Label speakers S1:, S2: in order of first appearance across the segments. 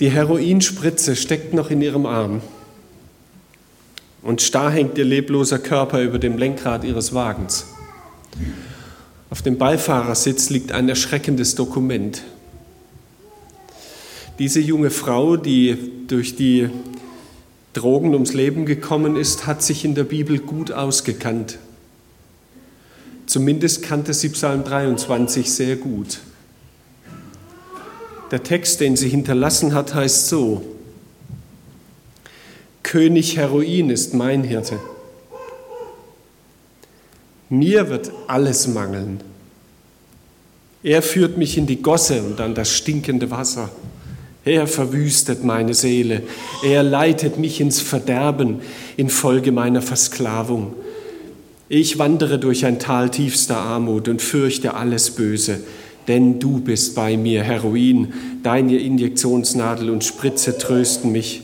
S1: Die Heroinspritze steckt noch in ihrem Arm und starr hängt ihr lebloser Körper über dem Lenkrad ihres Wagens. Auf dem Beifahrersitz liegt ein erschreckendes Dokument. Diese junge Frau, die durch die Drogen ums Leben gekommen ist, hat sich in der Bibel gut ausgekannt. Zumindest kannte sie Psalm 23 sehr gut. Der Text, den sie hinterlassen hat, heißt so, König Heroin ist mein Hirte. Mir wird alles mangeln. Er führt mich in die Gosse und an das stinkende Wasser. Er verwüstet meine Seele. Er leitet mich ins Verderben infolge meiner Versklavung. Ich wandere durch ein Tal tiefster Armut und fürchte alles Böse denn du bist bei mir, Heroin, deine Injektionsnadel und Spritze trösten mich.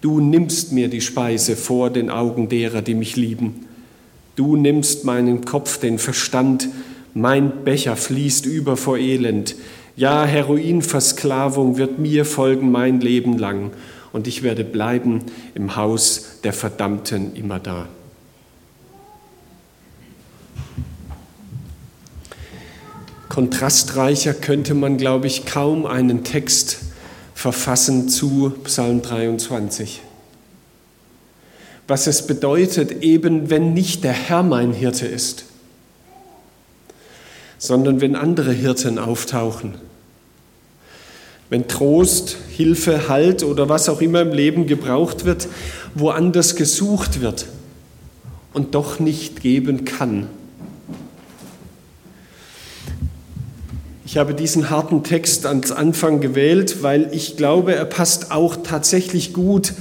S1: Du nimmst mir die Speise vor den Augen derer, die mich lieben. Du nimmst meinen Kopf, den Verstand, mein Becher fließt über vor Elend. Ja, Heroinversklavung wird mir folgen mein Leben lang, und ich werde bleiben im Haus der Verdammten immer da. Kontrastreicher könnte man, glaube ich, kaum einen Text verfassen zu Psalm 23. Was es bedeutet, eben wenn nicht der Herr mein Hirte ist, sondern wenn andere Hirten auftauchen. Wenn Trost, Hilfe, Halt oder was auch immer im Leben gebraucht wird, woanders gesucht wird und doch nicht geben kann. Ich habe diesen harten Text ans Anfang gewählt, weil ich glaube, er passt auch tatsächlich gut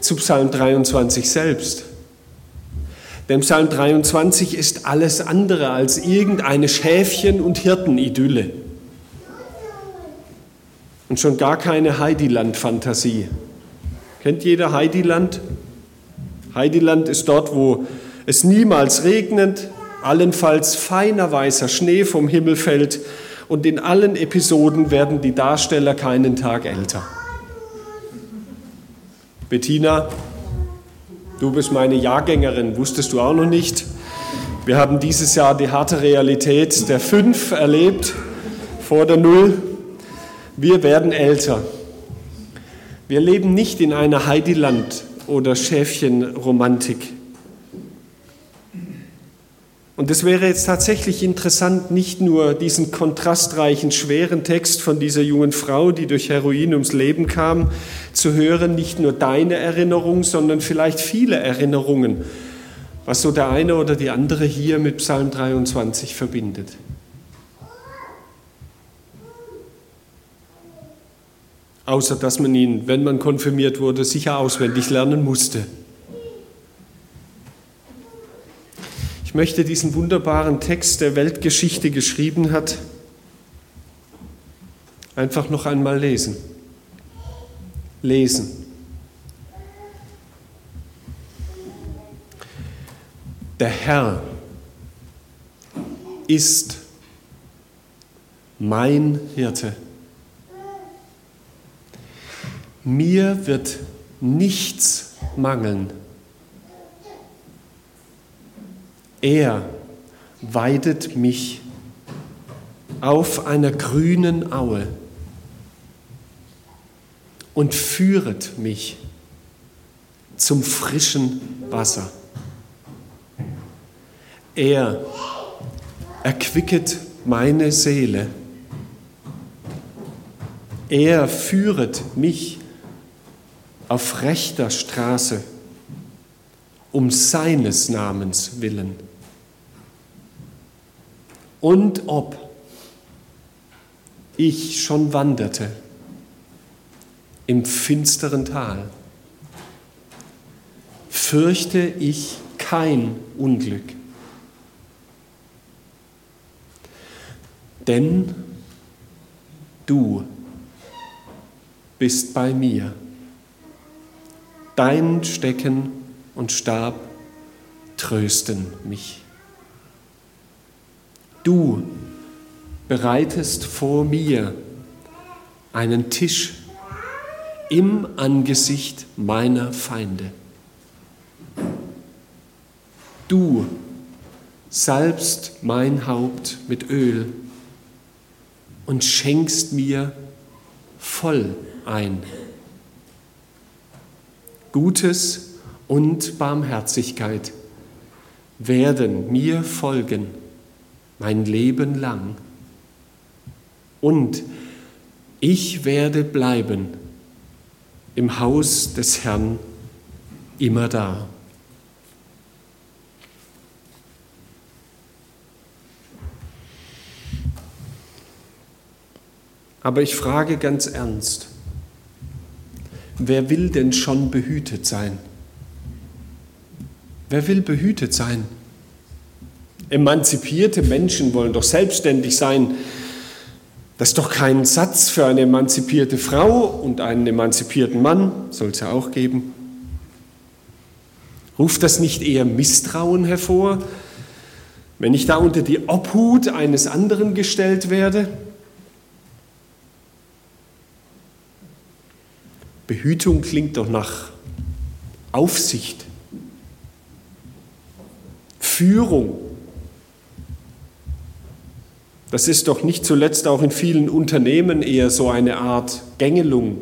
S1: zu Psalm 23 selbst. Denn Psalm 23 ist alles andere als irgendeine Schäfchen- und Hirtenidylle. Und schon gar keine Heidiland-Fantasie. Kennt jeder Heidiland? Heidiland ist dort, wo es niemals regnet, allenfalls feiner weißer Schnee vom Himmel fällt und in allen Episoden werden die Darsteller keinen Tag älter. Bettina, du bist meine Jahrgängerin, wusstest du auch noch nicht? Wir haben dieses Jahr die harte Realität der Fünf erlebt, vor der Null. Wir werden älter. Wir leben nicht in einer Heidiland- oder Schäfchenromantik. Und es wäre jetzt tatsächlich interessant, nicht nur diesen kontrastreichen, schweren Text von dieser jungen Frau, die durch Heroin ums Leben kam, zu hören, nicht nur deine Erinnerung, sondern vielleicht viele Erinnerungen, was so der eine oder die andere hier mit Psalm 23 verbindet. Außer dass man ihn, wenn man konfirmiert wurde, sicher auswendig lernen musste. Ich möchte diesen wunderbaren Text, der Weltgeschichte geschrieben hat, einfach noch einmal lesen. Lesen. Der Herr ist mein Hirte. Mir wird nichts mangeln. Er weidet mich auf einer grünen Aue und führet mich zum frischen Wasser. Er erquicket meine Seele. Er führet mich auf rechter Straße um seines Namens willen und ob ich schon wanderte im finsteren Tal, fürchte ich kein Unglück. Denn du bist bei mir. Dein Stecken und Stab trösten mich. Du bereitest vor mir einen Tisch im Angesicht meiner Feinde. Du salbst mein Haupt mit Öl und schenkst mir voll ein. Gutes und Barmherzigkeit werden mir folgen mein Leben lang. Und ich werde bleiben im Haus des Herrn immer da. Aber ich frage ganz ernst, wer will denn schon behütet sein? Wer will behütet sein? Emanzipierte Menschen wollen doch selbstständig sein. Das ist doch kein Satz für eine emanzipierte Frau und einen emanzipierten Mann, soll es ja auch geben. Ruft das nicht eher Misstrauen hervor, wenn ich da unter die Obhut eines anderen gestellt werde? Behütung klingt doch nach Aufsicht, Führung. Das ist doch nicht zuletzt auch in vielen Unternehmen eher so eine Art Gängelung.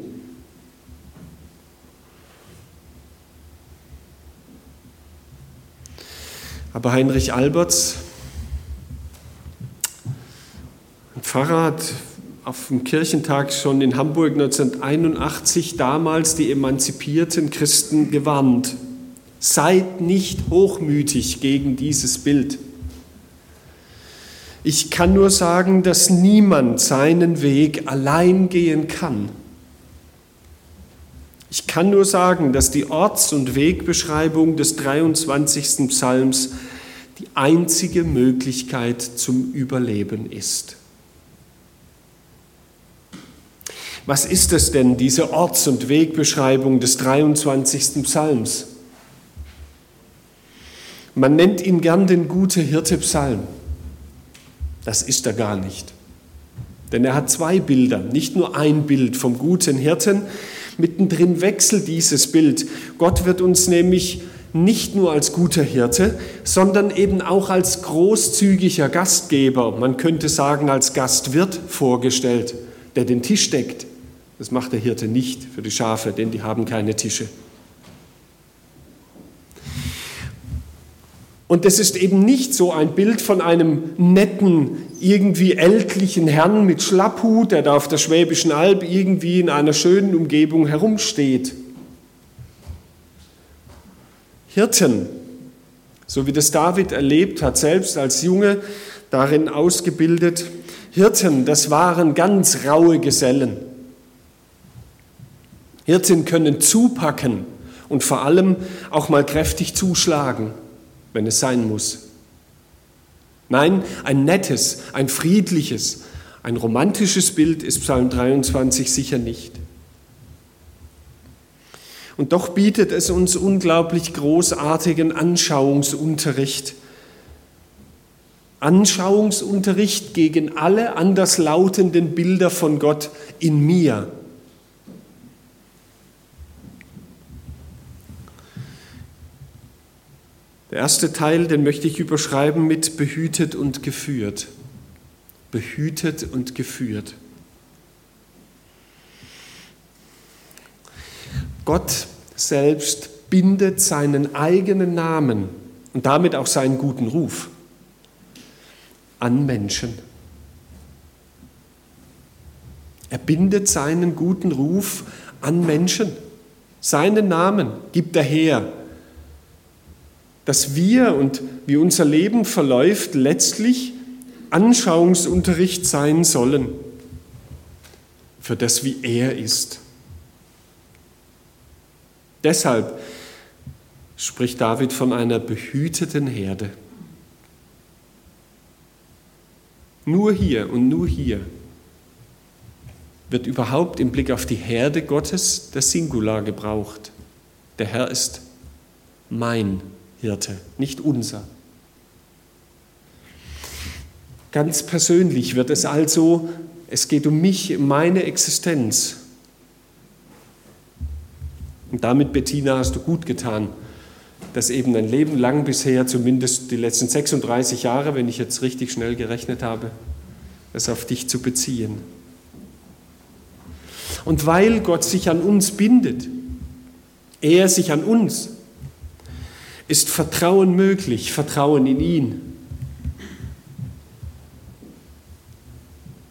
S1: Aber Heinrich Alberts, ein Pfarrer, hat auf dem Kirchentag schon in Hamburg 1981 damals die emanzipierten Christen gewarnt. Seid nicht hochmütig gegen dieses Bild. Ich kann nur sagen, dass niemand seinen Weg allein gehen kann. Ich kann nur sagen, dass die Orts- und Wegbeschreibung des 23. Psalms die einzige Möglichkeit zum Überleben ist. Was ist es denn, diese Orts- und Wegbeschreibung des 23. Psalms? Man nennt ihn gern den gute Hirte Psalm. Das ist er gar nicht. Denn er hat zwei Bilder, nicht nur ein Bild vom guten Hirten. Mittendrin wechselt dieses Bild. Gott wird uns nämlich nicht nur als guter Hirte, sondern eben auch als großzügiger Gastgeber, man könnte sagen als Gastwirt vorgestellt, der den Tisch deckt, das macht der Hirte nicht für die Schafe, denn die haben keine Tische. Und das ist eben nicht so ein Bild von einem netten, irgendwie ältlichen Herrn mit Schlapphut, der da auf der Schwäbischen Alb irgendwie in einer schönen Umgebung herumsteht. Hirten, so wie das David erlebt hat, selbst als Junge darin ausgebildet, Hirten, das waren ganz raue Gesellen. Hirten können zupacken und vor allem auch mal kräftig zuschlagen, wenn es sein muss. Nein, ein nettes, ein friedliches, ein romantisches Bild ist Psalm 23 sicher nicht. Und doch bietet es uns unglaublich großartigen Anschauungsunterricht. Anschauungsunterricht gegen alle anderslautenden Bilder von Gott in mir, Der erste Teil, den möchte ich überschreiben mit behütet und geführt. Behütet und geführt. Gott selbst bindet seinen eigenen Namen und damit auch seinen guten Ruf an Menschen. Er bindet seinen guten Ruf an Menschen. Seinen Namen gibt er her dass wir und wie unser Leben verläuft, letztlich Anschauungsunterricht sein sollen für das, wie er ist. Deshalb spricht David von einer behüteten Herde. Nur hier und nur hier wird überhaupt im Blick auf die Herde Gottes der Singular gebraucht. Der Herr ist mein Hirte, nicht unser. Ganz persönlich wird es also, es geht um mich, meine Existenz. Und damit, Bettina, hast du gut getan, das eben ein Leben lang bisher, zumindest die letzten 36 Jahre, wenn ich jetzt richtig schnell gerechnet habe, es auf dich zu beziehen. Und weil Gott sich an uns bindet, er sich an uns, ist Vertrauen möglich, Vertrauen in ihn.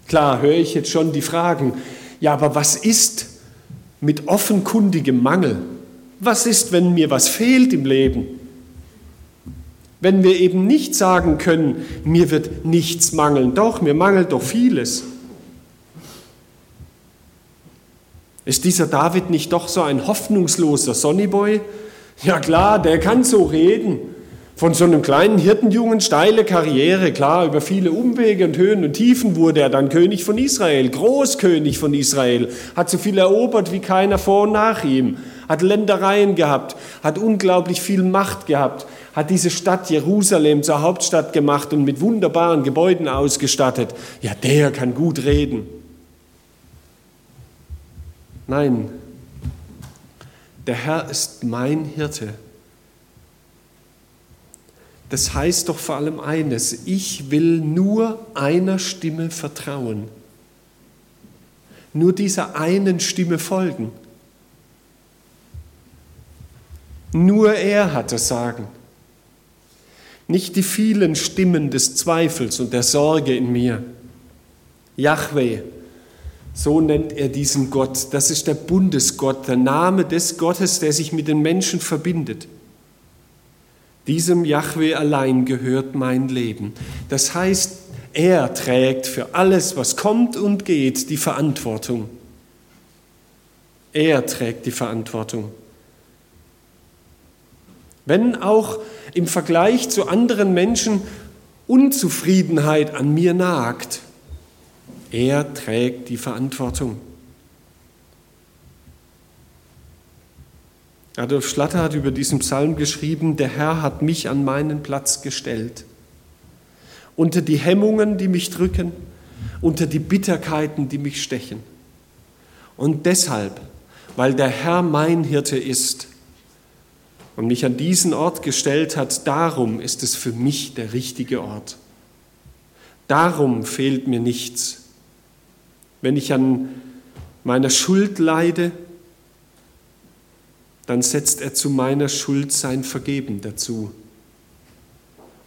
S1: Klar höre ich jetzt schon die Fragen, ja, aber was ist mit offenkundigem Mangel? Was ist, wenn mir was fehlt im Leben? Wenn wir eben nicht sagen können, mir wird nichts mangeln, doch, mir mangelt doch vieles. Ist dieser David nicht doch so ein hoffnungsloser Sonnyboy? Ja klar, der kann so reden. Von so einem kleinen Hirtenjungen steile Karriere, klar, über viele Umwege und Höhen und Tiefen wurde er dann König von Israel, Großkönig von Israel, hat so viel erobert wie keiner vor und nach ihm, hat Ländereien gehabt, hat unglaublich viel Macht gehabt, hat diese Stadt Jerusalem zur Hauptstadt gemacht und mit wunderbaren Gebäuden ausgestattet. Ja, der kann gut reden. Nein, der Herr ist mein Hirte. Das heißt doch vor allem eines, ich will nur einer Stimme vertrauen, nur dieser einen Stimme folgen. Nur er hat das Sagen, nicht die vielen Stimmen des Zweifels und der Sorge in mir. Yahweh, so nennt er diesen Gott. Das ist der Bundesgott, der Name des Gottes, der sich mit den Menschen verbindet. Diesem Yahweh allein gehört mein Leben. Das heißt, er trägt für alles, was kommt und geht, die Verantwortung. Er trägt die Verantwortung. Wenn auch im Vergleich zu anderen Menschen Unzufriedenheit an mir nagt, er trägt die Verantwortung. Adolf Schlatter hat über diesen Psalm geschrieben, der Herr hat mich an meinen Platz gestellt. Unter die Hemmungen, die mich drücken, unter die Bitterkeiten, die mich stechen. Und deshalb, weil der Herr mein Hirte ist und mich an diesen Ort gestellt hat, darum ist es für mich der richtige Ort. Darum fehlt mir nichts wenn ich an meiner Schuld leide, dann setzt er zu meiner Schuld sein Vergeben dazu.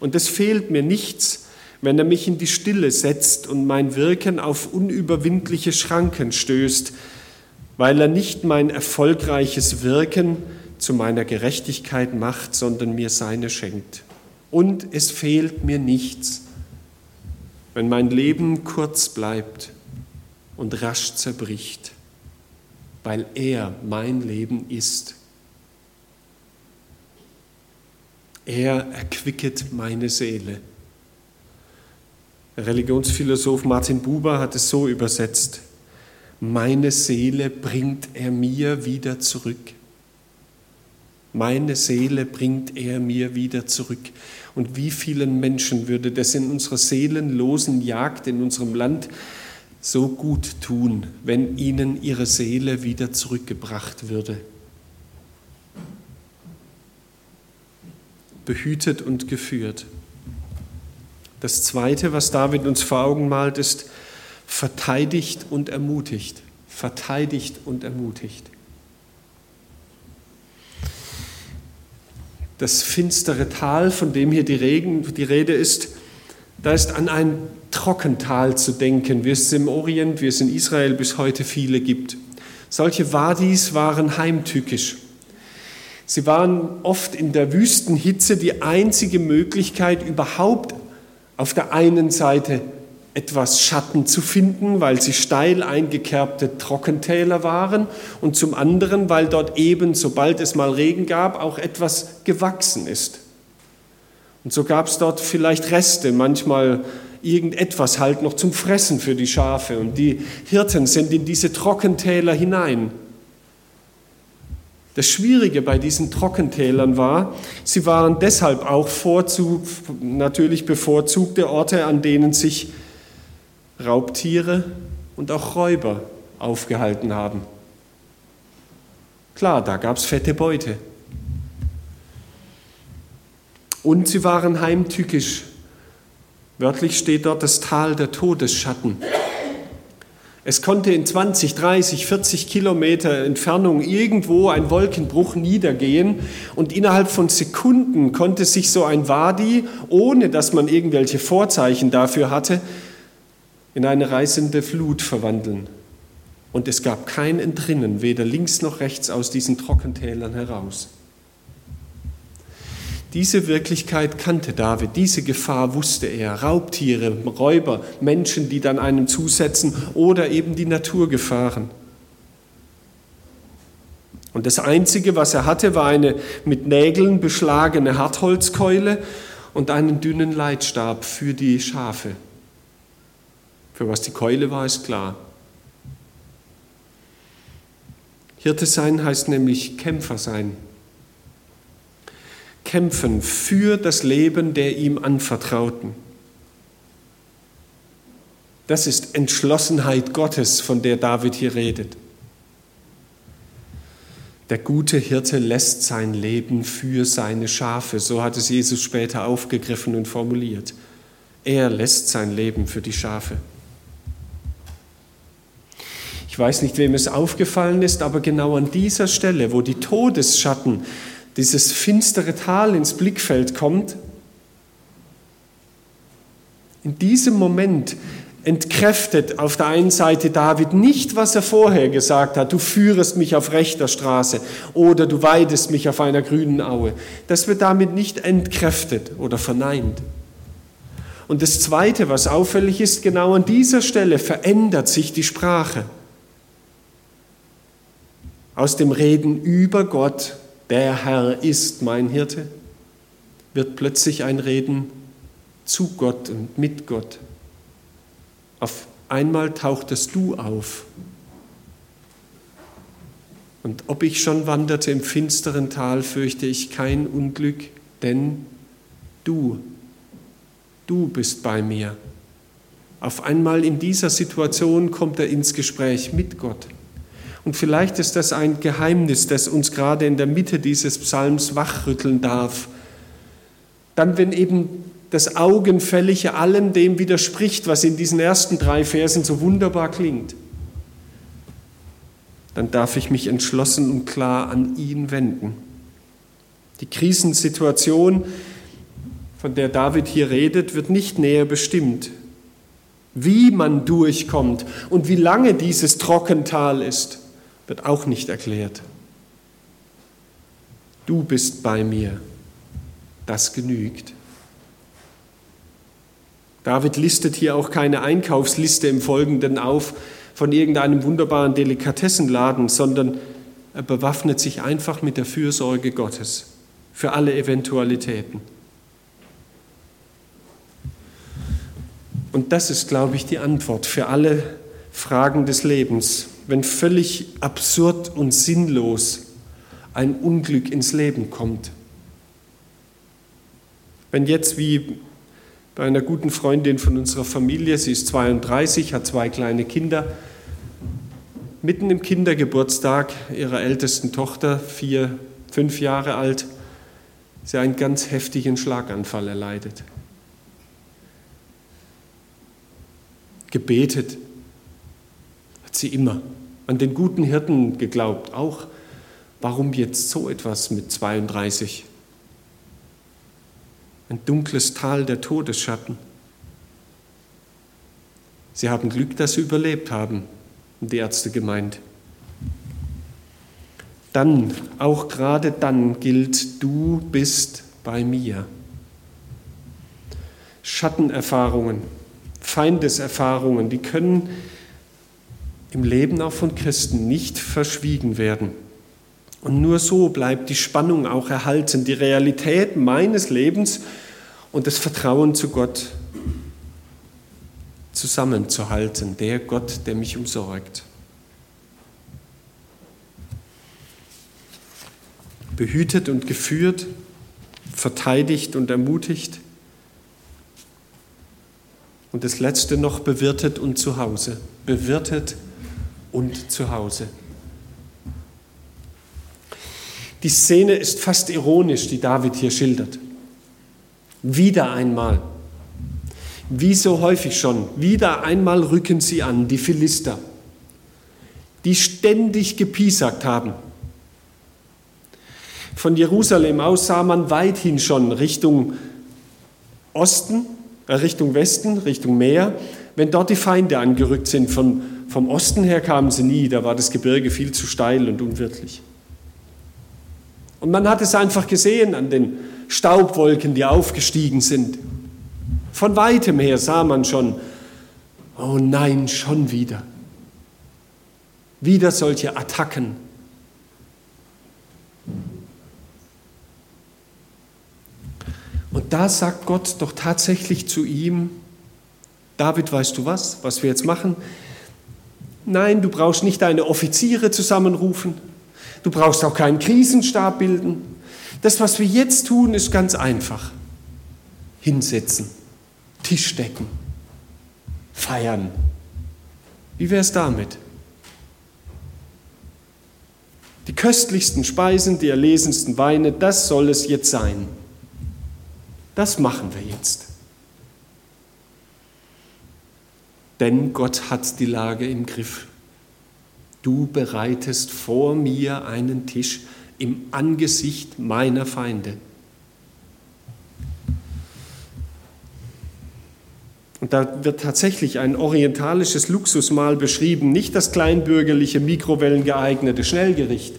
S1: Und es fehlt mir nichts, wenn er mich in die Stille setzt und mein Wirken auf unüberwindliche Schranken stößt, weil er nicht mein erfolgreiches Wirken zu meiner Gerechtigkeit macht, sondern mir seine schenkt. Und es fehlt mir nichts, wenn mein Leben kurz bleibt und rasch zerbricht, weil er mein Leben ist. Er erquicket meine Seele. Religionsphilosoph Martin Buber hat es so übersetzt, meine Seele bringt er mir wieder zurück. Meine Seele bringt er mir wieder zurück. Und wie vielen Menschen würde das in unserer seelenlosen Jagd in unserem Land so gut tun, wenn ihnen ihre Seele wieder zurückgebracht würde. Behütet und geführt. Das Zweite, was David uns vor Augen malt, ist verteidigt und ermutigt. Verteidigt und ermutigt. Das finstere Tal, von dem hier die, Regen, die Rede ist, da ist an ein Trockental zu denken, wie es im Orient, wie es in Israel bis heute viele gibt. Solche Wadis waren heimtückisch. Sie waren oft in der Wüstenhitze die einzige Möglichkeit, überhaupt auf der einen Seite etwas Schatten zu finden, weil sie steil eingekerbte Trockentäler waren und zum anderen, weil dort eben, sobald es mal Regen gab, auch etwas gewachsen ist. Und so gab es dort vielleicht Reste, manchmal irgendetwas halt noch zum Fressen für die Schafe. Und die Hirten sind in diese Trockentäler hinein. Das Schwierige bei diesen Trockentälern war, sie waren deshalb auch vorzug, natürlich bevorzugte Orte, an denen sich Raubtiere und auch Räuber aufgehalten haben. Klar, da gab es fette Beute. Und sie waren heimtückisch. Wörtlich steht dort das Tal der Todesschatten. Es konnte in 20, 30, 40 Kilometer Entfernung irgendwo ein Wolkenbruch niedergehen und innerhalb von Sekunden konnte sich so ein Wadi, ohne dass man irgendwelche Vorzeichen dafür hatte, in eine reißende Flut verwandeln. Und es gab kein Entrinnen, weder links noch rechts aus diesen Trockentälern heraus. Diese Wirklichkeit kannte David, diese Gefahr wusste er. Raubtiere, Räuber, Menschen, die dann einem zusetzen oder eben die Naturgefahren. Und das Einzige, was er hatte, war eine mit Nägeln beschlagene Hartholzkeule und einen dünnen Leitstab für die Schafe. Für was die Keule war, ist klar. Hirte sein heißt nämlich Kämpfer sein kämpfen für das Leben der ihm anvertrauten. Das ist Entschlossenheit Gottes, von der David hier redet. Der gute Hirte lässt sein Leben für seine Schafe, so hat es Jesus später aufgegriffen und formuliert. Er lässt sein Leben für die Schafe. Ich weiß nicht, wem es aufgefallen ist, aber genau an dieser Stelle, wo die Todesschatten dieses finstere Tal ins Blickfeld kommt, in diesem Moment entkräftet auf der einen Seite David nicht, was er vorher gesagt hat, du führest mich auf rechter Straße oder du weidest mich auf einer grünen Aue. Das wird damit nicht entkräftet oder verneint. Und das Zweite, was auffällig ist, genau an dieser Stelle verändert sich die Sprache. Aus dem Reden über Gott der Herr ist mein Hirte, wird plötzlich ein Reden zu Gott und mit Gott. Auf einmal tauchtest du auf. Und ob ich schon wanderte im finsteren Tal, fürchte ich kein Unglück, denn du, du bist bei mir. Auf einmal in dieser Situation kommt er ins Gespräch mit Gott. Und vielleicht ist das ein Geheimnis, das uns gerade in der Mitte dieses Psalms wachrütteln darf. Dann, wenn eben das Augenfällige allem dem widerspricht, was in diesen ersten drei Versen so wunderbar klingt, dann darf ich mich entschlossen und klar an ihn wenden. Die Krisensituation, von der David hier redet, wird nicht näher bestimmt. Wie man durchkommt und wie lange dieses Trockental ist, wird auch nicht erklärt. Du bist bei mir, das genügt. David listet hier auch keine Einkaufsliste im Folgenden auf von irgendeinem wunderbaren Delikatessenladen, sondern er bewaffnet sich einfach mit der Fürsorge Gottes für alle Eventualitäten. Und das ist, glaube ich, die Antwort für alle Fragen des Lebens wenn völlig absurd und sinnlos ein Unglück ins Leben kommt. Wenn jetzt wie bei einer guten Freundin von unserer Familie, sie ist 32, hat zwei kleine Kinder, mitten im Kindergeburtstag ihrer ältesten Tochter, vier, fünf Jahre alt, sie einen ganz heftigen Schlaganfall erleidet. Gebetet, hat sie immer. An den guten Hirten geglaubt, auch. Warum jetzt so etwas mit 32? Ein dunkles Tal der Todesschatten. Sie haben Glück, dass sie überlebt haben, haben die Ärzte gemeint. Dann, auch gerade dann gilt, du bist bei mir. Schattenerfahrungen, Feindeserfahrungen, die können im Leben auch von Christen nicht verschwiegen werden. Und nur so bleibt die Spannung auch erhalten, die Realität meines Lebens und das Vertrauen zu Gott zusammenzuhalten, der Gott, der mich umsorgt. Behütet und geführt, verteidigt und ermutigt. Und das letzte noch bewirtet und zu Hause. Bewirtet und zu Hause. Die Szene ist fast ironisch, die David hier schildert. Wieder einmal, wie so häufig schon, wieder einmal rücken sie an, die Philister, die ständig gepiesackt haben. Von Jerusalem aus sah man weithin schon Richtung Osten, äh Richtung Westen, Richtung Meer, wenn dort die Feinde angerückt sind. Von, vom Osten her kamen sie nie, da war das Gebirge viel zu steil und unwirtlich. Und man hat es einfach gesehen an den Staubwolken, die aufgestiegen sind. Von weitem her sah man schon, oh nein, schon wieder. Wieder solche Attacken. Und da sagt Gott doch tatsächlich zu ihm, David, weißt du was, was wir jetzt machen? Nein, du brauchst nicht deine Offiziere zusammenrufen, du brauchst auch keinen Krisenstab bilden. Das, was wir jetzt tun, ist ganz einfach. Hinsetzen, Tisch decken, feiern. Wie wäre es damit? Die köstlichsten Speisen, die erlesensten Weine, das soll es jetzt sein. Das machen wir jetzt. Denn Gott hat die Lage im Griff. Du bereitest vor mir einen Tisch im Angesicht meiner Feinde. Und da wird tatsächlich ein orientalisches Luxusmahl beschrieben, nicht das kleinbürgerliche, mikrowellengeeignete Schnellgericht,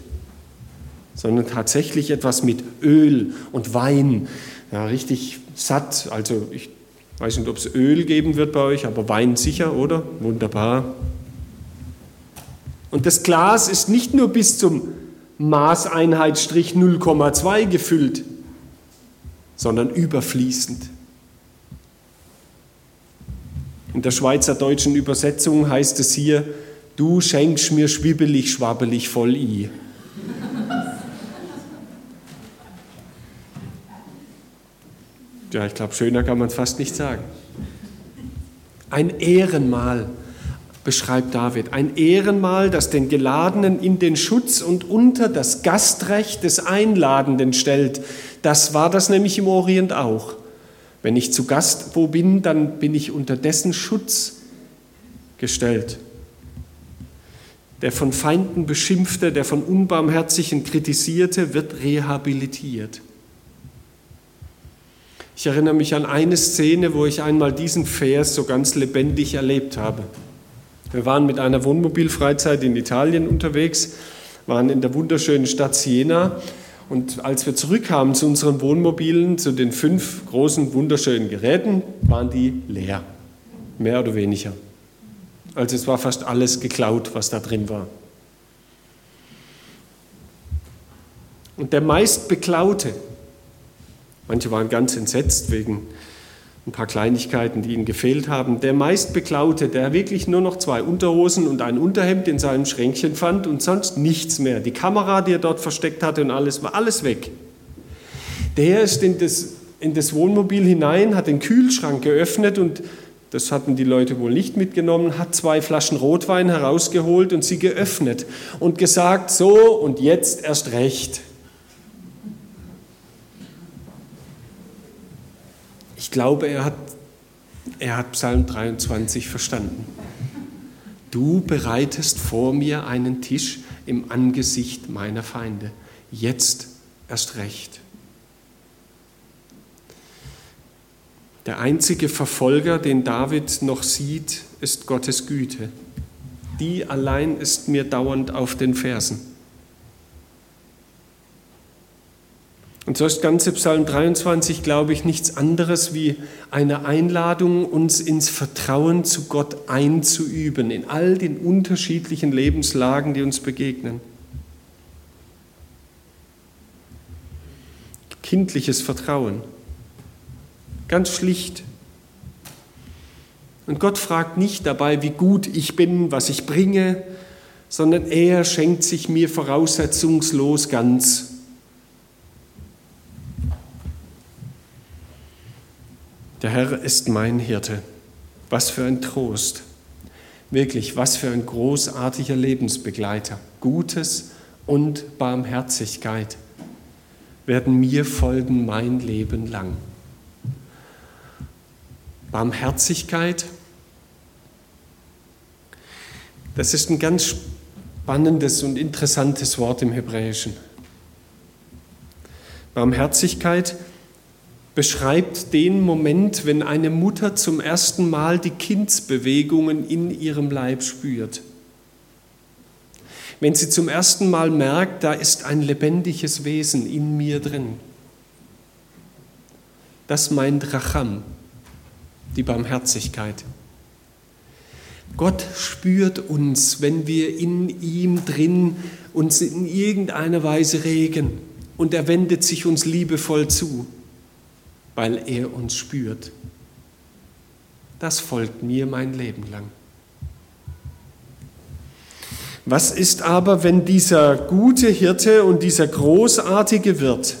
S1: sondern tatsächlich etwas mit Öl und Wein, ja, richtig satt. Also ich weiß nicht, ob es Öl geben wird bei euch, aber Wein sicher, oder? Wunderbar. Und das Glas ist nicht nur bis zum Maßeinheitsstrich 0,2 gefüllt, sondern überfließend. In der schweizerdeutschen Übersetzung heißt es hier, du schenkst mir schwibbelig, schwabbelig voll i. Ja, ich glaube, schöner kann man es fast nicht sagen. Ein Ehrenmal beschreibt David. Ein Ehrenmal, das den Geladenen in den Schutz und unter das Gastrecht des Einladenden stellt. Das war das nämlich im Orient auch. Wenn ich zu Gast wo bin, dann bin ich unter dessen Schutz gestellt. Der von Feinden beschimpfte, der von Unbarmherzigen kritisierte, wird rehabilitiert. Ich erinnere mich an eine Szene, wo ich einmal diesen Vers so ganz lebendig erlebt habe. Wir waren mit einer Wohnmobilfreizeit in Italien unterwegs, waren in der wunderschönen Stadt Siena und als wir zurückkamen zu unseren Wohnmobilen, zu den fünf großen wunderschönen Geräten, waren die leer, mehr oder weniger. Also es war fast alles geklaut, was da drin war. Und der meist beklaute, Manche waren ganz entsetzt wegen ein paar Kleinigkeiten, die ihnen gefehlt haben. Der meistbeklaute, der wirklich nur noch zwei Unterhosen und ein Unterhemd in seinem Schränkchen fand und sonst nichts mehr. Die Kamera, die er dort versteckt hatte und alles, war alles weg. Der ist in das, in das Wohnmobil hinein, hat den Kühlschrank geöffnet und das hatten die Leute wohl nicht mitgenommen, hat zwei Flaschen Rotwein herausgeholt und sie geöffnet und gesagt, so und jetzt erst recht. Glaube, er hat, er hat Psalm 23 verstanden. Du bereitest vor mir einen Tisch im Angesicht meiner Feinde. Jetzt erst recht. Der einzige Verfolger, den David noch sieht, ist Gottes Güte. Die allein ist mir dauernd auf den Fersen. Und so ist ganze Psalm 23, glaube ich, nichts anderes wie eine Einladung, uns ins Vertrauen zu Gott einzuüben, in all den unterschiedlichen Lebenslagen, die uns begegnen. Kindliches Vertrauen, ganz schlicht. Und Gott fragt nicht dabei, wie gut ich bin, was ich bringe, sondern er schenkt sich mir voraussetzungslos ganz Herr ist mein Hirte. Was für ein Trost. Wirklich, was für ein großartiger Lebensbegleiter. Gutes und Barmherzigkeit werden mir folgen mein Leben lang. Barmherzigkeit, das ist ein ganz spannendes und interessantes Wort im Hebräischen. Barmherzigkeit beschreibt den Moment, wenn eine Mutter zum ersten Mal die Kindsbewegungen in ihrem Leib spürt. Wenn sie zum ersten Mal merkt, da ist ein lebendiges Wesen in mir drin. Das meint Racham, die Barmherzigkeit. Gott spürt uns, wenn wir in ihm drin uns in irgendeiner Weise regen und er wendet sich uns liebevoll zu weil er uns spürt. Das folgt mir mein Leben lang. Was ist aber, wenn dieser gute Hirte und dieser großartige Wirt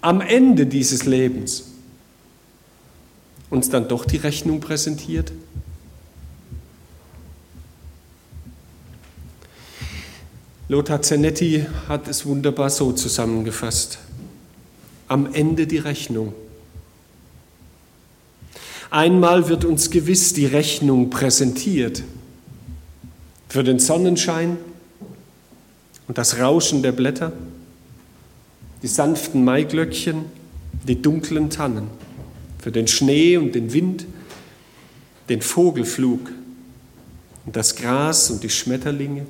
S1: am Ende dieses Lebens uns dann doch die Rechnung präsentiert? Lothar Zenetti hat es wunderbar so zusammengefasst am Ende die Rechnung. Einmal wird uns gewiss die Rechnung präsentiert für den Sonnenschein und das Rauschen der Blätter, die sanften Maiglöckchen, die dunklen Tannen, für den Schnee und den Wind, den Vogelflug und das Gras und die Schmetterlinge,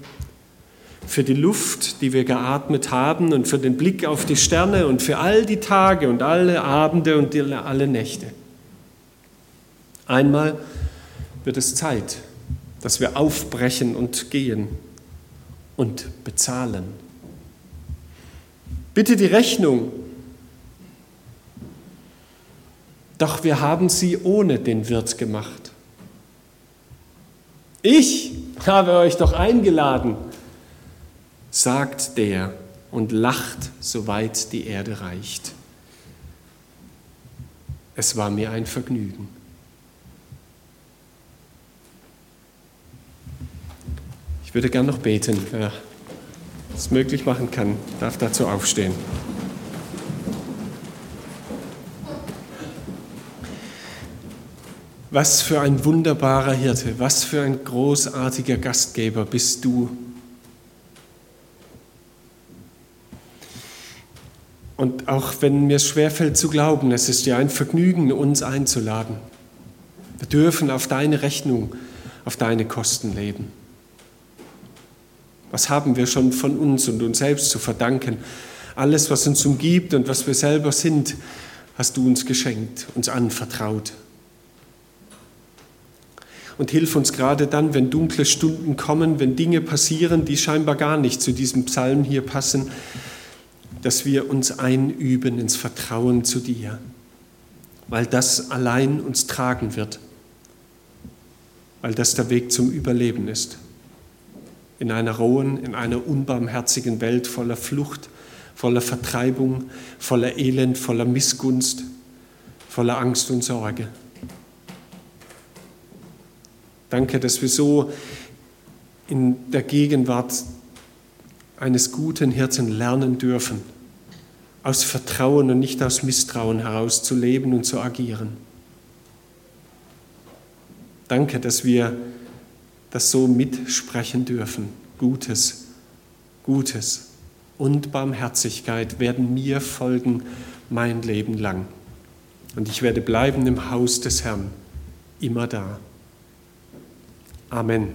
S1: für die Luft, die wir geatmet haben und für den Blick auf die Sterne und für all die Tage und alle Abende und alle Nächte. Einmal wird es Zeit, dass wir aufbrechen und gehen und bezahlen. Bitte die Rechnung. Doch wir haben sie ohne den Wirt gemacht. Ich habe euch doch eingeladen sagt der und lacht, soweit die Erde reicht. Es war mir ein Vergnügen. Ich würde gern noch beten. Wer es möglich machen kann, darf dazu aufstehen. Was für ein wunderbarer Hirte, was für ein großartiger Gastgeber bist du Und auch wenn mir es schwerfällt zu glauben, es ist ja ein Vergnügen, uns einzuladen. Wir dürfen auf deine Rechnung, auf deine Kosten leben. Was haben wir schon von uns und uns selbst zu verdanken? Alles, was uns umgibt und was wir selber sind, hast du uns geschenkt, uns anvertraut. Und hilf uns gerade dann, wenn dunkle Stunden kommen, wenn Dinge passieren, die scheinbar gar nicht zu diesem Psalm hier passen, dass wir uns einüben ins Vertrauen zu dir, weil das allein uns tragen wird, weil das der Weg zum Überleben ist. In einer rohen, in einer unbarmherzigen Welt voller Flucht, voller Vertreibung, voller Elend, voller Missgunst, voller Angst und Sorge. Danke, dass wir so in der Gegenwart eines guten Hirten lernen dürfen, aus Vertrauen und nicht aus Misstrauen heraus zu leben und zu agieren. Danke, dass wir das so mitsprechen dürfen. Gutes, Gutes und Barmherzigkeit werden mir folgen mein Leben lang. Und ich werde bleiben im Haus des Herrn, immer da. Amen.